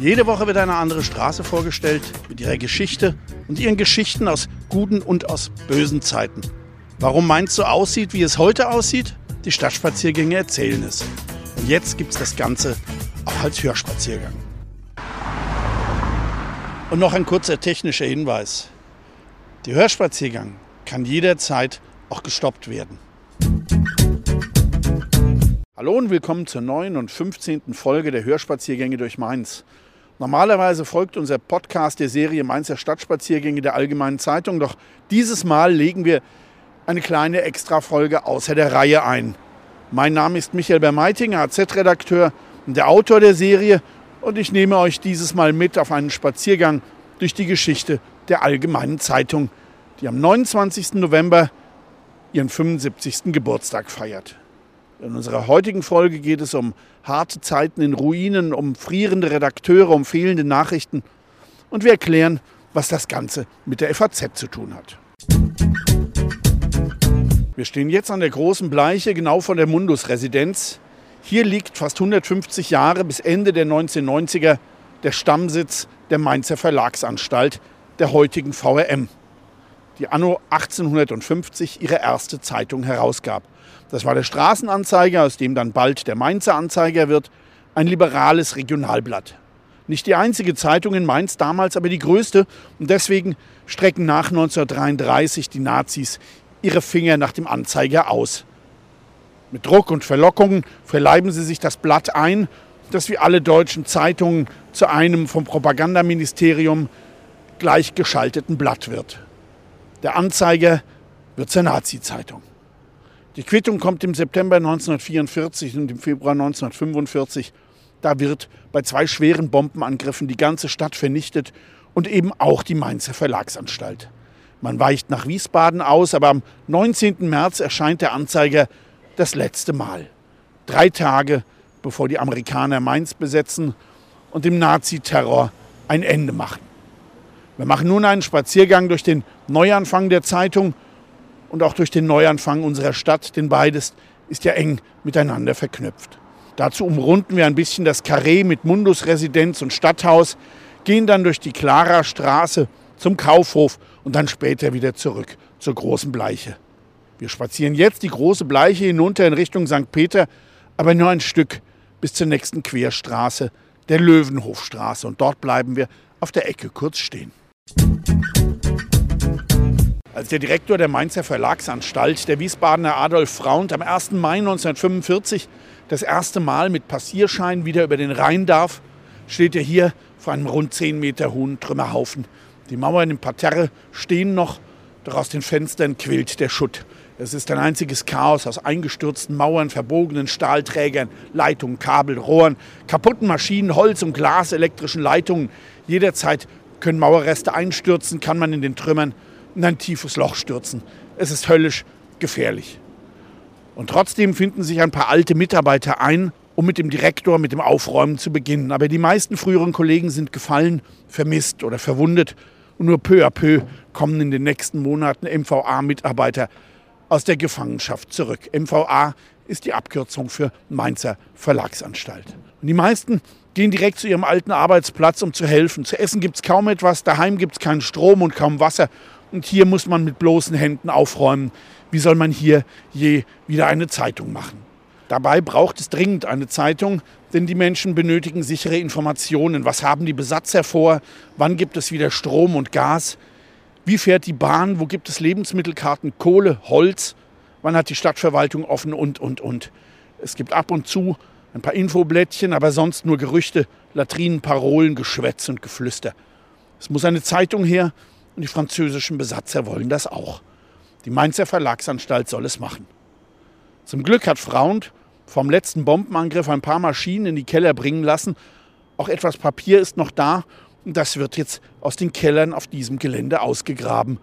Jede Woche wird eine andere Straße vorgestellt mit ihrer Geschichte und ihren Geschichten aus guten und aus bösen Zeiten. Warum Mainz so aussieht, wie es heute aussieht? Die Stadtspaziergänge erzählen es. Und jetzt gibt es das Ganze auch als Hörspaziergang. Und noch ein kurzer technischer Hinweis. Der Hörspaziergang kann jederzeit auch gestoppt werden. Hallo und willkommen zur neuen und 15. Folge der Hörspaziergänge durch Mainz. Normalerweise folgt unser Podcast der Serie Mainzer Stadtspaziergänge der Allgemeinen Zeitung, doch dieses Mal legen wir eine kleine Extrafolge außer der Reihe ein. Mein Name ist Michael Bermeitinger, AZ-Redakteur und der Autor der Serie und ich nehme euch dieses Mal mit auf einen Spaziergang durch die Geschichte der Allgemeinen Zeitung, die am 29. November ihren 75. Geburtstag feiert. In unserer heutigen Folge geht es um harte Zeiten in Ruinen, um frierende Redakteure, um fehlende Nachrichten. Und wir erklären, was das Ganze mit der FAZ zu tun hat. Wir stehen jetzt an der großen Bleiche, genau vor der Mundus-Residenz. Hier liegt fast 150 Jahre bis Ende der 1990er der Stammsitz der Mainzer Verlagsanstalt, der heutigen VRM, die anno 1850 ihre erste Zeitung herausgab. Das war der Straßenanzeiger, aus dem dann bald der Mainzer Anzeiger wird, ein liberales Regionalblatt. Nicht die einzige Zeitung in Mainz damals, aber die größte. Und deswegen strecken nach 1933 die Nazis ihre Finger nach dem Anzeiger aus. Mit Druck und Verlockungen verleiben sie sich das Blatt ein, das wie alle deutschen Zeitungen zu einem vom Propagandaministerium gleichgeschalteten Blatt wird. Der Anzeiger wird zur Nazi-Zeitung. Die Quittung kommt im September 1944 und im Februar 1945. Da wird bei zwei schweren Bombenangriffen die ganze Stadt vernichtet und eben auch die Mainzer Verlagsanstalt. Man weicht nach Wiesbaden aus, aber am 19. März erscheint der Anzeiger das letzte Mal. Drei Tage bevor die Amerikaner Mainz besetzen und dem Naziterror ein Ende machen. Wir machen nun einen Spaziergang durch den Neuanfang der Zeitung und auch durch den Neuanfang unserer Stadt, denn beides ist ja eng miteinander verknüpft. Dazu umrunden wir ein bisschen das Karree mit Mundus-Residenz und Stadthaus, gehen dann durch die Clara Straße zum Kaufhof und dann später wieder zurück zur großen Bleiche. Wir spazieren jetzt die große Bleiche hinunter in Richtung St. Peter, aber nur ein Stück bis zur nächsten Querstraße, der Löwenhofstraße. Und dort bleiben wir auf der Ecke kurz stehen. Als der Direktor der Mainzer Verlagsanstalt, der Wiesbadener Adolf Fraunt, am 1. Mai 1945 das erste Mal mit Passierschein wieder über den Rhein darf, steht er hier vor einem rund 10 Meter hohen Trümmerhaufen. Die Mauern im Parterre stehen noch, doch aus den Fenstern quillt der Schutt. Es ist ein einziges Chaos aus eingestürzten Mauern, verbogenen Stahlträgern, Leitungen, Kabel, Rohren, kaputten Maschinen, Holz- und Glaselektrischen Leitungen. Jederzeit können Mauerreste einstürzen, kann man in den Trümmern in ein tiefes Loch stürzen. Es ist höllisch gefährlich. Und trotzdem finden sich ein paar alte Mitarbeiter ein, um mit dem Direktor, mit dem Aufräumen zu beginnen. Aber die meisten früheren Kollegen sind gefallen, vermisst oder verwundet. Und nur peu à peu kommen in den nächsten Monaten MVA-Mitarbeiter aus der Gefangenschaft zurück. MVA ist die Abkürzung für Mainzer Verlagsanstalt. Und die meisten gehen direkt zu ihrem alten Arbeitsplatz, um zu helfen. Zu essen gibt es kaum etwas, daheim gibt es keinen Strom und kaum Wasser. Und hier muss man mit bloßen Händen aufräumen. Wie soll man hier je wieder eine Zeitung machen? Dabei braucht es dringend eine Zeitung, denn die Menschen benötigen sichere Informationen. Was haben die Besatzer vor? Wann gibt es wieder Strom und Gas? Wie fährt die Bahn? Wo gibt es Lebensmittelkarten, Kohle, Holz? Wann hat die Stadtverwaltung offen und, und, und? Es gibt ab und zu ein paar Infoblättchen, aber sonst nur Gerüchte, Latrinen, Parolen, Geschwätz und Geflüster. Es muss eine Zeitung her, und die französischen Besatzer wollen das auch. Die Mainzer Verlagsanstalt soll es machen. Zum Glück hat Fraunt vom letzten Bombenangriff ein paar Maschinen in die Keller bringen lassen, Auch etwas Papier ist noch da und das wird jetzt aus den Kellern auf diesem Gelände ausgegraben.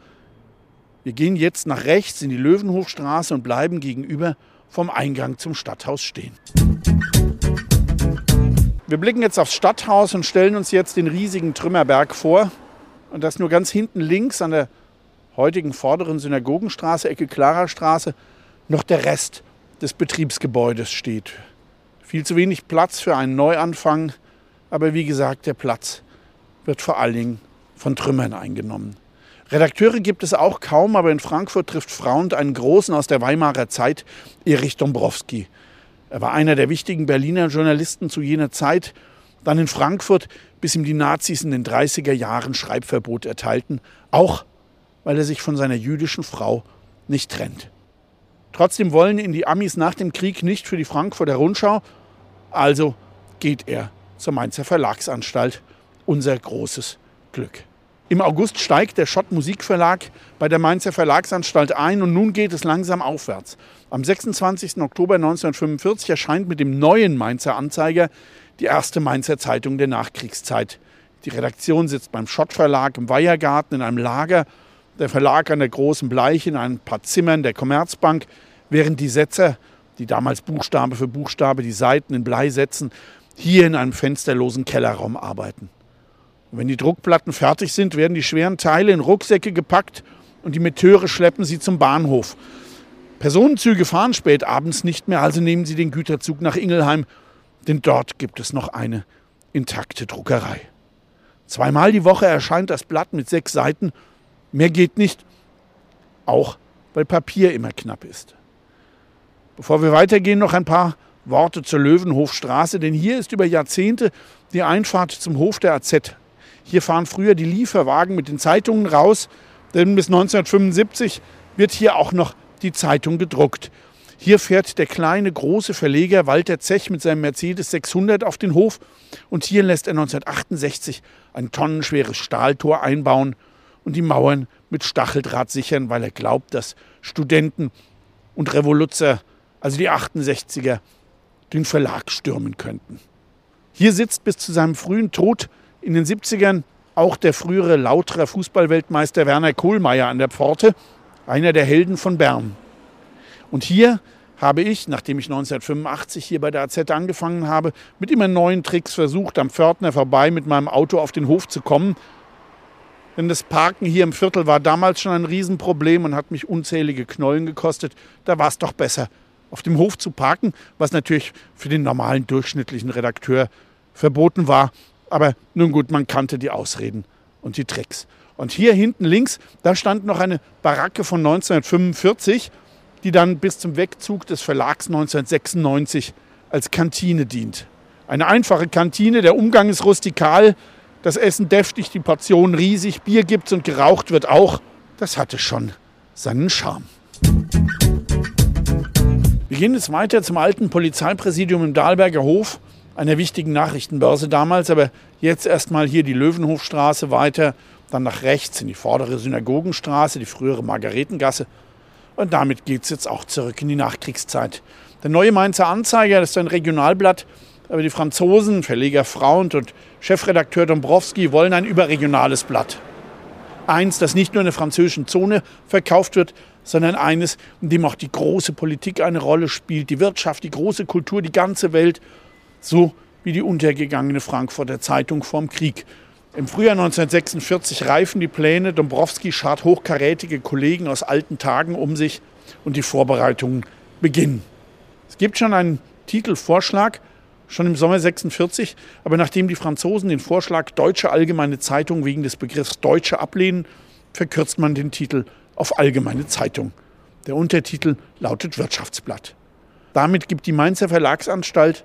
Wir gehen jetzt nach rechts in die Löwenhofstraße und bleiben gegenüber vom Eingang zum Stadthaus stehen. Wir blicken jetzt aufs Stadthaus und stellen uns jetzt den riesigen Trümmerberg vor. Und das nur ganz hinten links an der heutigen vorderen Synagogenstraße, Ecke Klara-Straße, noch der Rest des Betriebsgebäudes steht. Viel zu wenig Platz für einen Neuanfang, aber wie gesagt, der Platz wird vor allen Dingen von Trümmern eingenommen. Redakteure gibt es auch kaum, aber in Frankfurt trifft Frauend einen Großen aus der Weimarer Zeit, Erich Dombrowski. Er war einer der wichtigen Berliner Journalisten zu jener Zeit, dann in Frankfurt, bis ihm die Nazis in den 30er Jahren Schreibverbot erteilten, auch weil er sich von seiner jüdischen Frau nicht trennt. Trotzdem wollen ihn die Amis nach dem Krieg nicht für die Frankfurter Rundschau, also geht er zur Mainzer Verlagsanstalt, unser großes Glück. Im August steigt der Schott Musikverlag bei der Mainzer Verlagsanstalt ein und nun geht es langsam aufwärts. Am 26. Oktober 1945 erscheint mit dem neuen Mainzer Anzeiger die erste Mainzer Zeitung der Nachkriegszeit. Die Redaktion sitzt beim Schott Verlag im Weihergarten in einem Lager, der Verlag an der Großen Bleiche in ein paar Zimmern der Commerzbank, während die Setzer, die damals Buchstabe für Buchstabe die Seiten in Blei setzen, hier in einem fensterlosen Kellerraum arbeiten. Und wenn die Druckplatten fertig sind, werden die schweren Teile in Rucksäcke gepackt und die Meteure schleppen sie zum Bahnhof. Personenzüge fahren spät abends nicht mehr, also nehmen sie den Güterzug nach Ingelheim, denn dort gibt es noch eine intakte Druckerei. Zweimal die Woche erscheint das Blatt mit sechs Seiten. Mehr geht nicht, auch weil Papier immer knapp ist. Bevor wir weitergehen, noch ein paar Worte zur Löwenhofstraße, denn hier ist über Jahrzehnte die Einfahrt zum Hof der AZ hier fahren früher die Lieferwagen mit den Zeitungen raus, denn bis 1975 wird hier auch noch die Zeitung gedruckt. Hier fährt der kleine, große Verleger Walter Zech mit seinem Mercedes 600 auf den Hof und hier lässt er 1968 ein tonnenschweres Stahltor einbauen und die Mauern mit Stacheldraht sichern, weil er glaubt, dass Studenten und Revoluzer, also die 68er, den Verlag stürmen könnten. Hier sitzt bis zu seinem frühen Tod in den 70ern auch der frühere Lauterer Fußballweltmeister Werner Kohlmeier an der Pforte, einer der Helden von Bern. Und hier habe ich, nachdem ich 1985 hier bei der AZ angefangen habe, mit immer neuen Tricks versucht, am Pförtner vorbei mit meinem Auto auf den Hof zu kommen. Denn das Parken hier im Viertel war damals schon ein Riesenproblem und hat mich unzählige Knollen gekostet. Da war es doch besser, auf dem Hof zu parken, was natürlich für den normalen durchschnittlichen Redakteur verboten war. Aber nun gut, man kannte die Ausreden und die Tricks. Und hier hinten links, da stand noch eine Baracke von 1945, die dann bis zum Wegzug des Verlags 1996 als Kantine dient. Eine einfache Kantine, der Umgang ist rustikal, das Essen deftig, die Portion riesig, Bier gibt's und geraucht wird auch. Das hatte schon seinen Charme. Wir gehen jetzt weiter zum alten Polizeipräsidium im Dahlberger Hof einer wichtigen Nachrichtenbörse damals, aber jetzt erstmal hier die Löwenhofstraße weiter, dann nach rechts in die vordere Synagogenstraße, die frühere Margaretengasse. Und damit geht es jetzt auch zurück in die Nachkriegszeit. Der neue Mainzer Anzeiger, ist ein Regionalblatt, aber die Franzosen, Verleger Frauend und Chefredakteur Dombrowski wollen ein überregionales Blatt. Eins, das nicht nur in der französischen Zone verkauft wird, sondern eines, in dem auch die große Politik eine Rolle spielt, die Wirtschaft, die große Kultur, die ganze Welt so wie die untergegangene Frankfurter Zeitung vorm Krieg. Im Frühjahr 1946 reifen die Pläne, Dombrowski schart hochkarätige Kollegen aus alten Tagen um sich und die Vorbereitungen beginnen. Es gibt schon einen Titelvorschlag, schon im Sommer 46, aber nachdem die Franzosen den Vorschlag Deutsche Allgemeine Zeitung wegen des Begriffs Deutsche ablehnen, verkürzt man den Titel auf Allgemeine Zeitung. Der Untertitel lautet Wirtschaftsblatt. Damit gibt die Mainzer Verlagsanstalt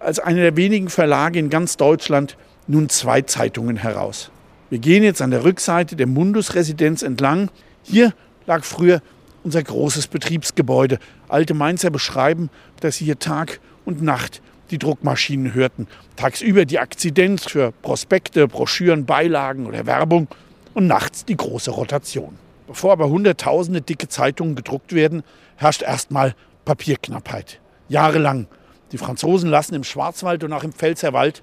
als einer der wenigen Verlage in ganz Deutschland nun zwei Zeitungen heraus. Wir gehen jetzt an der Rückseite der Mundus-Residenz entlang. Hier lag früher unser großes Betriebsgebäude. Alte Mainzer beschreiben, dass sie hier Tag und Nacht die Druckmaschinen hörten. Tagsüber die Akzidenz für Prospekte, Broschüren, Beilagen oder Werbung und nachts die große Rotation. Bevor aber hunderttausende dicke Zeitungen gedruckt werden, herrscht erstmal Papierknappheit. Jahrelang die Franzosen lassen im Schwarzwald und auch im Pfälzerwald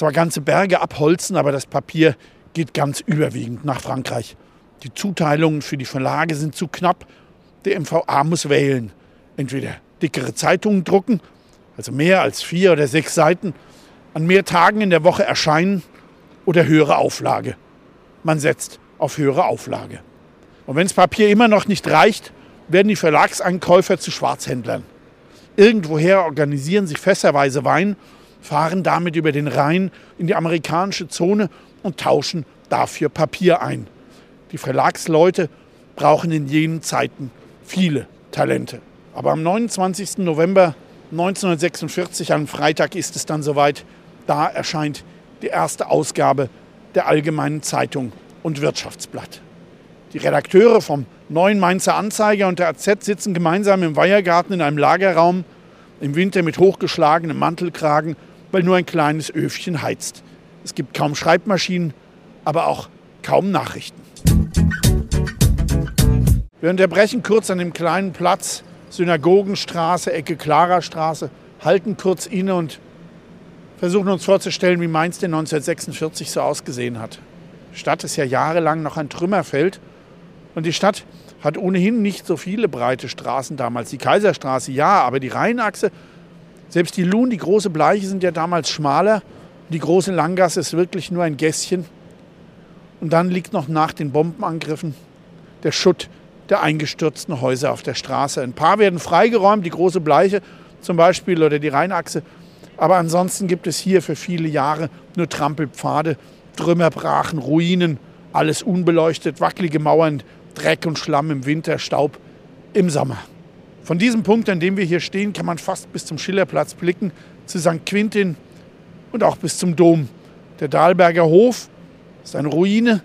zwar ganze Berge abholzen, aber das Papier geht ganz überwiegend nach Frankreich. Die Zuteilungen für die Verlage sind zu knapp. Der MVA muss wählen. Entweder dickere Zeitungen drucken, also mehr als vier oder sechs Seiten, an mehr Tagen in der Woche erscheinen oder höhere Auflage. Man setzt auf höhere Auflage. Und wenn das Papier immer noch nicht reicht, werden die Verlagseinkäufer zu Schwarzhändlern. Irgendwoher organisieren sich fässerweise Wein, fahren damit über den Rhein in die amerikanische Zone und tauschen dafür Papier ein. Die Verlagsleute brauchen in jenen Zeiten viele Talente. Aber am 29. November 1946, am Freitag ist es dann soweit, da erscheint die erste Ausgabe der Allgemeinen Zeitung und Wirtschaftsblatt. Die Redakteure vom Neuen Mainzer Anzeiger und der AZ sitzen gemeinsam im Weihergarten in einem Lagerraum, im Winter mit hochgeschlagenem Mantelkragen, weil nur ein kleines Öfchen heizt. Es gibt kaum Schreibmaschinen, aber auch kaum Nachrichten. Wir unterbrechen kurz an dem kleinen Platz, Synagogenstraße, Ecke Klarastraße, halten kurz inne und versuchen uns vorzustellen, wie Mainz denn 1946 so ausgesehen hat. Die Stadt ist ja jahrelang noch ein Trümmerfeld und die Stadt hat ohnehin nicht so viele breite Straßen damals. Die Kaiserstraße ja, aber die Rheinachse, selbst die Luhn, die große Bleiche sind ja damals schmaler. Die große Langgasse ist wirklich nur ein Gässchen. Und dann liegt noch nach den Bombenangriffen der Schutt der eingestürzten Häuser auf der Straße. Ein paar werden freigeräumt, die große Bleiche zum Beispiel oder die Rheinachse. Aber ansonsten gibt es hier für viele Jahre nur Trampelpfade, Trümmerbrachen, Ruinen, alles unbeleuchtet, wackelige Mauern, Dreck und Schlamm im Winter, Staub im Sommer. Von diesem Punkt, an dem wir hier stehen, kann man fast bis zum Schillerplatz blicken, zu St. Quintin und auch bis zum Dom. Der Dahlberger Hof ist eine Ruine,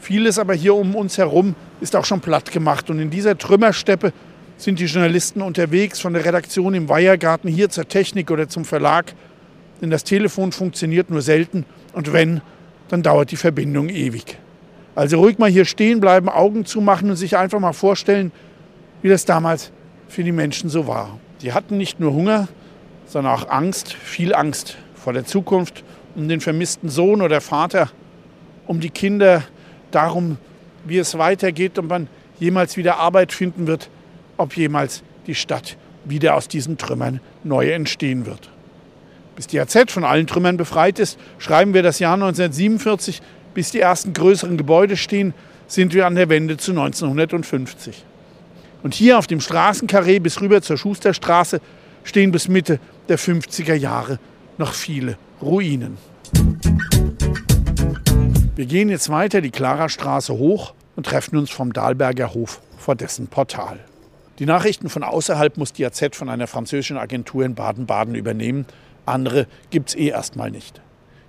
vieles aber hier um uns herum ist auch schon platt gemacht. Und in dieser Trümmersteppe sind die Journalisten unterwegs, von der Redaktion im Weihergarten hier zur Technik oder zum Verlag. Denn das Telefon funktioniert nur selten und wenn, dann dauert die Verbindung ewig. Also ruhig mal hier stehen bleiben, Augen zumachen und sich einfach mal vorstellen, wie das damals für die Menschen so war. Die hatten nicht nur Hunger, sondern auch Angst, viel Angst vor der Zukunft, um den vermissten Sohn oder Vater, um die Kinder, darum, wie es weitergeht und man jemals wieder Arbeit finden wird, ob jemals die Stadt wieder aus diesen Trümmern neu entstehen wird. Bis die AZ von allen Trümmern befreit ist, schreiben wir das Jahr 1947 bis die ersten größeren Gebäude stehen, sind wir an der Wende zu 1950. Und hier auf dem Straßenkarree bis rüber zur Schusterstraße stehen bis Mitte der 50er Jahre noch viele Ruinen. Wir gehen jetzt weiter die Klarastraße hoch und treffen uns vom Dahlberger Hof vor dessen Portal. Die Nachrichten von außerhalb muss die AZ von einer französischen Agentur in Baden-Baden übernehmen. Andere gibt es eh erstmal nicht.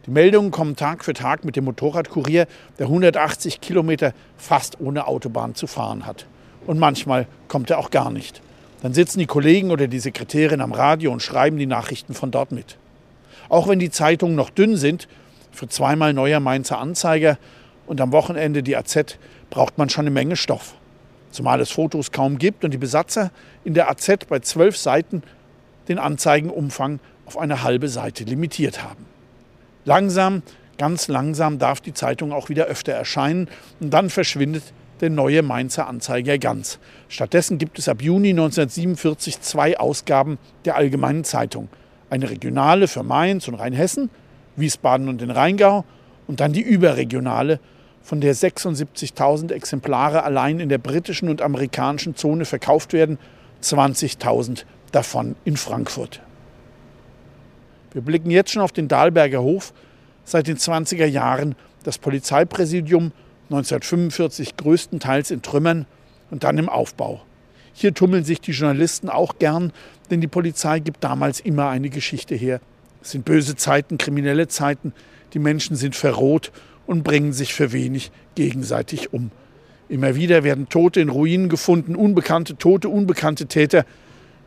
Die Meldungen kommen Tag für Tag mit dem Motorradkurier, der 180 Kilometer fast ohne Autobahn zu fahren hat. Und manchmal kommt er auch gar nicht. Dann sitzen die Kollegen oder die Sekretärin am Radio und schreiben die Nachrichten von dort mit. Auch wenn die Zeitungen noch dünn sind, für zweimal neuer Mainzer Anzeiger und am Wochenende die AZ, braucht man schon eine Menge Stoff. Zumal es Fotos kaum gibt und die Besatzer in der AZ bei zwölf Seiten den Anzeigenumfang auf eine halbe Seite limitiert haben. Langsam, ganz langsam darf die Zeitung auch wieder öfter erscheinen und dann verschwindet der neue Mainzer Anzeiger ganz. Stattdessen gibt es ab Juni 1947 zwei Ausgaben der Allgemeinen Zeitung. Eine regionale für Mainz und Rheinhessen, Wiesbaden und den Rheingau und dann die überregionale, von der 76.000 Exemplare allein in der britischen und amerikanischen Zone verkauft werden, 20.000 davon in Frankfurt. Wir blicken jetzt schon auf den Dahlberger Hof, seit den 20er Jahren das Polizeipräsidium, 1945 größtenteils in Trümmern und dann im Aufbau. Hier tummeln sich die Journalisten auch gern, denn die Polizei gibt damals immer eine Geschichte her. Es sind böse Zeiten, kriminelle Zeiten, die Menschen sind verroht und bringen sich für wenig gegenseitig um. Immer wieder werden Tote in Ruinen gefunden, unbekannte Tote, unbekannte Täter.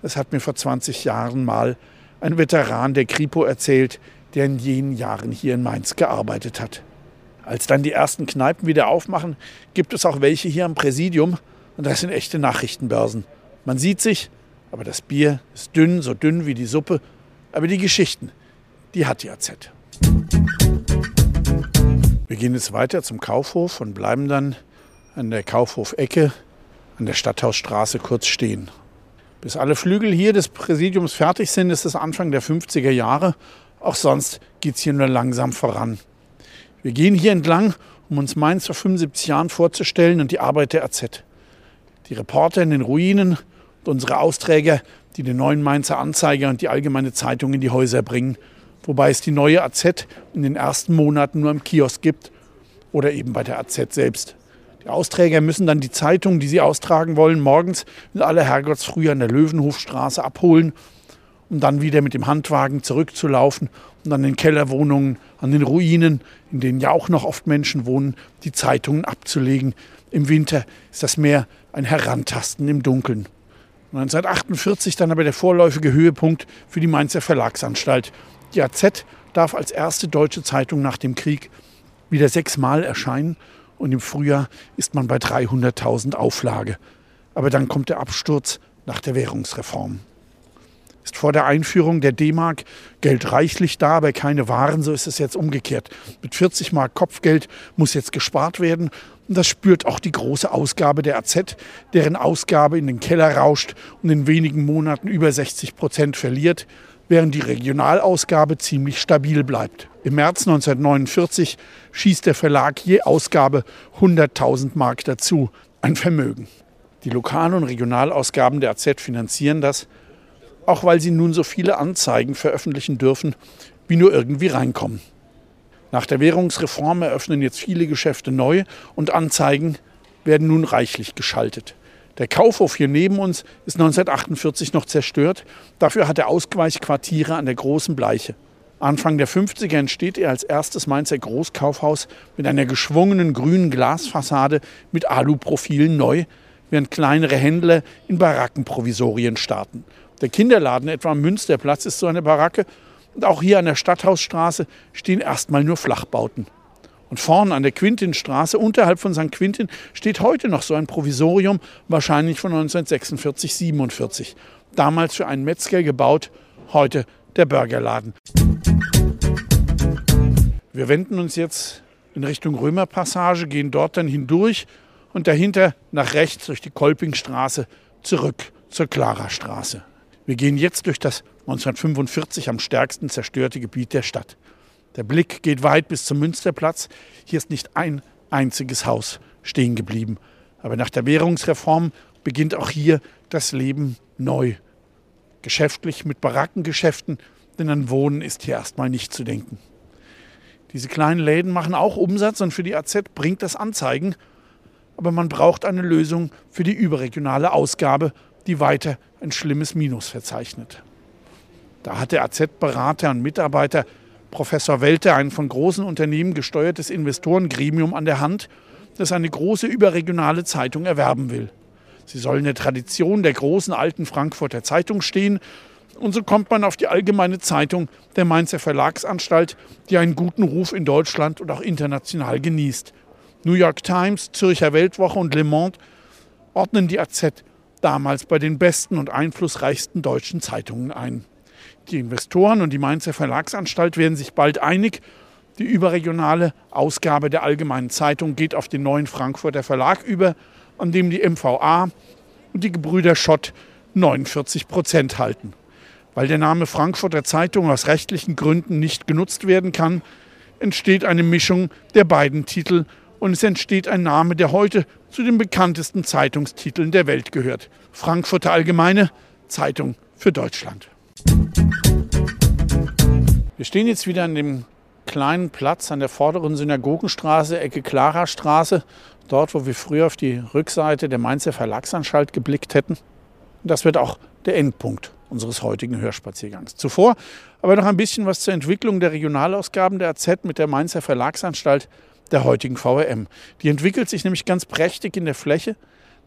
Das hat mir vor 20 Jahren mal ein Veteran der Kripo erzählt, der in jenen Jahren hier in Mainz gearbeitet hat. Als dann die ersten Kneipen wieder aufmachen, gibt es auch welche hier am Präsidium und das sind echte Nachrichtenbörsen. Man sieht sich, aber das Bier ist dünn, so dünn wie die Suppe, aber die Geschichten, die hat die AZ. Wir gehen jetzt weiter zum Kaufhof und bleiben dann an der Kaufhof-Ecke an der Stadthausstraße kurz stehen. Bis alle Flügel hier des Präsidiums fertig sind, ist es Anfang der 50er Jahre. Auch sonst geht es hier nur langsam voran. Wir gehen hier entlang, um uns Mainz vor 75 Jahren vorzustellen und die Arbeit der AZ. Die Reporter in den Ruinen und unsere Austräger, die den neuen Mainzer Anzeiger und die Allgemeine Zeitung in die Häuser bringen wobei es die neue AZ in den ersten Monaten nur im Kiosk gibt oder eben bei der AZ selbst. Die Austräger müssen dann die Zeitung, die sie austragen wollen, morgens in aller Herrgottsfrühe an der Löwenhofstraße abholen, um dann wieder mit dem Handwagen zurückzulaufen und an den Kellerwohnungen, an den Ruinen, in denen ja auch noch oft Menschen wohnen, die Zeitungen abzulegen. Im Winter ist das mehr ein Herantasten im Dunkeln. 1948 dann aber der vorläufige Höhepunkt für die Mainzer Verlagsanstalt, die AZ darf als erste deutsche Zeitung nach dem Krieg wieder sechsmal erscheinen und im Frühjahr ist man bei 300.000 Auflage. Aber dann kommt der Absturz nach der Währungsreform. Ist vor der Einführung der D-Mark Geld reichlich da, aber keine Waren, so ist es jetzt umgekehrt. Mit 40 Mark Kopfgeld muss jetzt gespart werden. Und das spürt auch die große Ausgabe der AZ, deren Ausgabe in den Keller rauscht und in wenigen Monaten über 60 Prozent verliert während die Regionalausgabe ziemlich stabil bleibt. Im März 1949 schießt der Verlag je Ausgabe 100.000 Mark dazu, ein Vermögen. Die Lokal- und Regionalausgaben der AZ finanzieren das, auch weil sie nun so viele Anzeigen veröffentlichen dürfen, wie nur irgendwie reinkommen. Nach der Währungsreform eröffnen jetzt viele Geschäfte neu und Anzeigen werden nun reichlich geschaltet. Der Kaufhof hier neben uns ist 1948 noch zerstört. Dafür hat er Ausweichquartiere an der Großen Bleiche. Anfang der 50er entsteht er als erstes Mainzer Großkaufhaus mit einer geschwungenen grünen Glasfassade mit Aluprofilen neu, während kleinere Händler in Barackenprovisorien starten. Der Kinderladen etwa am Münsterplatz ist so eine Baracke und auch hier an der Stadthausstraße stehen erstmal nur Flachbauten. Und vorne an der Quintinstraße, unterhalb von St. Quintin, steht heute noch so ein Provisorium, wahrscheinlich von 1946, 47. Damals für einen Metzger gebaut, heute der Burgerladen. Wir wenden uns jetzt in Richtung Römerpassage, gehen dort dann hindurch und dahinter nach rechts durch die Kolpingstraße zurück zur Klarastraße. Wir gehen jetzt durch das 1945 am stärksten zerstörte Gebiet der Stadt. Der Blick geht weit bis zum Münsterplatz. Hier ist nicht ein einziges Haus stehen geblieben. Aber nach der Währungsreform beginnt auch hier das Leben neu. Geschäftlich mit Barackengeschäften, denn an Wohnen ist hier erstmal nicht zu denken. Diese kleinen Läden machen auch Umsatz und für die AZ bringt das Anzeigen. Aber man braucht eine Lösung für die überregionale Ausgabe, die weiter ein schlimmes Minus verzeichnet. Da hat der AZ-Berater und Mitarbeiter Professor Welte ein von großen Unternehmen gesteuertes Investorengremium an der Hand, das eine große überregionale Zeitung erwerben will. Sie soll in der Tradition der großen alten Frankfurter Zeitung stehen. Und so kommt man auf die Allgemeine Zeitung der Mainzer Verlagsanstalt, die einen guten Ruf in Deutschland und auch international genießt. New York Times, Zürcher Weltwoche und Le Monde ordnen die AZ damals bei den besten und einflussreichsten deutschen Zeitungen ein. Die Investoren und die Mainzer Verlagsanstalt werden sich bald einig. Die überregionale Ausgabe der Allgemeinen Zeitung geht auf den neuen Frankfurter Verlag über, an dem die MVA und die Gebrüder Schott 49 Prozent halten. Weil der Name Frankfurter Zeitung aus rechtlichen Gründen nicht genutzt werden kann, entsteht eine Mischung der beiden Titel und es entsteht ein Name, der heute zu den bekanntesten Zeitungstiteln der Welt gehört. Frankfurter Allgemeine Zeitung für Deutschland. Wir stehen jetzt wieder an dem kleinen Platz an der vorderen Synagogenstraße, Ecke Clara Straße, dort, wo wir früher auf die Rückseite der Mainzer Verlagsanstalt geblickt hätten. Und das wird auch der Endpunkt unseres heutigen Hörspaziergangs. Zuvor aber noch ein bisschen was zur Entwicklung der Regionalausgaben der AZ mit der Mainzer Verlagsanstalt der heutigen VRM. Die entwickelt sich nämlich ganz prächtig in der Fläche,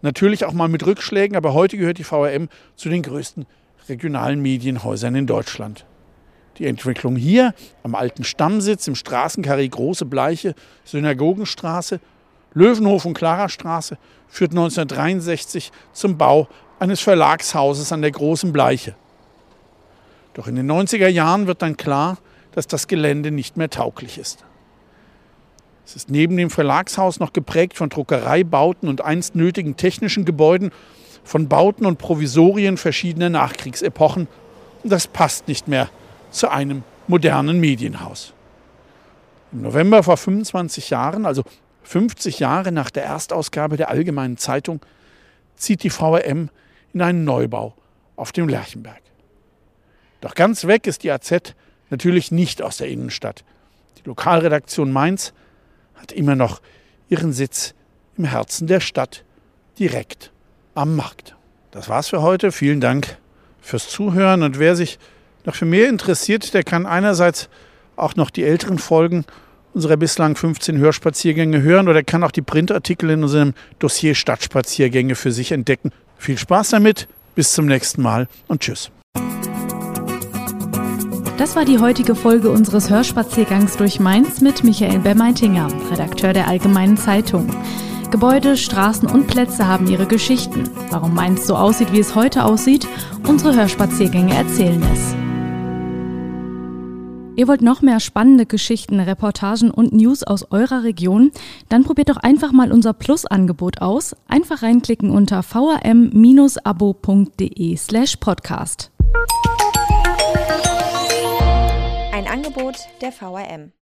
natürlich auch mal mit Rückschlägen, aber heute gehört die VRM zu den größten regionalen Medienhäusern in Deutschland. Die Entwicklung hier am alten Stammsitz im Straßenkarree Große Bleiche, Synagogenstraße, Löwenhof und Klarastraße führt 1963 zum Bau eines Verlagshauses an der Großen Bleiche. Doch in den 90er Jahren wird dann klar, dass das Gelände nicht mehr tauglich ist. Es ist neben dem Verlagshaus noch geprägt von Druckereibauten und einst nötigen technischen Gebäuden, von Bauten und Provisorien verschiedener Nachkriegsepochen. Und das passt nicht mehr zu einem modernen Medienhaus. Im November vor 25 Jahren, also 50 Jahre nach der Erstausgabe der Allgemeinen Zeitung, zieht die VRM in einen Neubau auf dem Lerchenberg. Doch ganz weg ist die AZ natürlich nicht aus der Innenstadt. Die Lokalredaktion Mainz hat immer noch ihren Sitz im Herzen der Stadt, direkt am Markt. Das war's für heute. Vielen Dank fürs Zuhören. Und wer sich noch für mehr interessiert, der kann einerseits auch noch die älteren Folgen unserer bislang 15 Hörspaziergänge hören oder kann auch die Printartikel in unserem Dossier Stadtspaziergänge für sich entdecken. Viel Spaß damit, bis zum nächsten Mal und tschüss. Das war die heutige Folge unseres Hörspaziergangs durch Mainz mit Michael Bermeitinger, Redakteur der Allgemeinen Zeitung. Gebäude, Straßen und Plätze haben ihre Geschichten. Warum Mainz so aussieht, wie es heute aussieht, unsere Hörspaziergänge erzählen es. Ihr wollt noch mehr spannende Geschichten, Reportagen und News aus eurer Region? Dann probiert doch einfach mal unser Plus-Angebot aus. Einfach reinklicken unter vrm-abo.de slash podcast. Angebot der VRM.